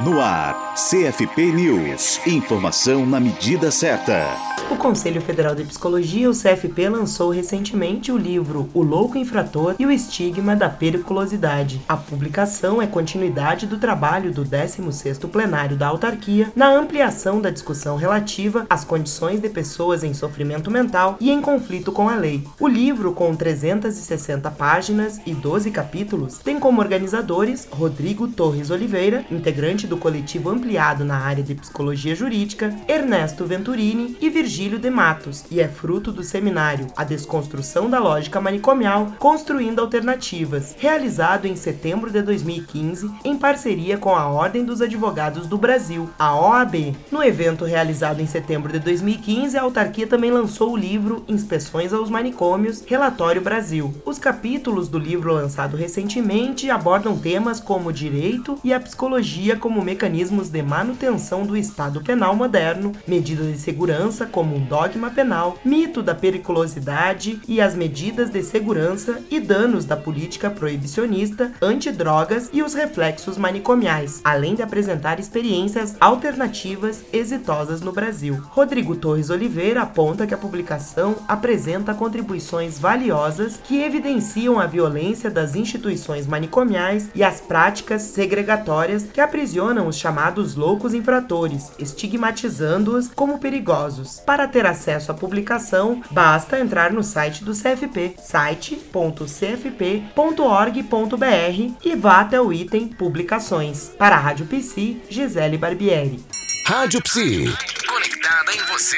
No ar, CFP News. Informação na medida certa. O Conselho Federal de Psicologia, o CFP, lançou recentemente o livro O Louco Infrator e o Estigma da Periculosidade. A publicação é continuidade do trabalho do 16º plenário da autarquia na ampliação da discussão relativa às condições de pessoas em sofrimento mental e em conflito com a lei. O livro, com 360 páginas e 12 capítulos, tem como organizadores Rodrigo Torres Oliveira, integrante do coletivo ampliado na área de psicologia jurídica, Ernesto Venturini e Virgílio de Matos, e é fruto do seminário A Desconstrução da Lógica Manicomial Construindo Alternativas, realizado em setembro de 2015 em parceria com a Ordem dos Advogados do Brasil, a OAB. No evento realizado em setembro de 2015, a autarquia também lançou o livro Inspeções aos Manicômios Relatório Brasil. Os capítulos do livro lançado recentemente abordam temas como direito e a psicologia como mecanismos de manutenção do Estado penal moderno, medidas de segurança como um dogma penal, mito da periculosidade e as medidas de segurança e danos da política proibicionista, antidrogas e os reflexos manicomiais, além de apresentar experiências alternativas exitosas no Brasil. Rodrigo Torres Oliveira aponta que a publicação apresenta contribuições valiosas que evidenciam a violência das instituições manicomiais e as práticas segregatórias que aprisionam os chamados loucos infratores, estigmatizando-os como perigosos. Para ter acesso à publicação, basta entrar no site do CFP, site.cfp.org.br e vá até o item Publicações. Para a Rádio Psi, Gisele Barbieri. Rádio Psi. Conectada em você.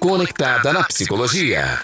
Conectada na psicologia.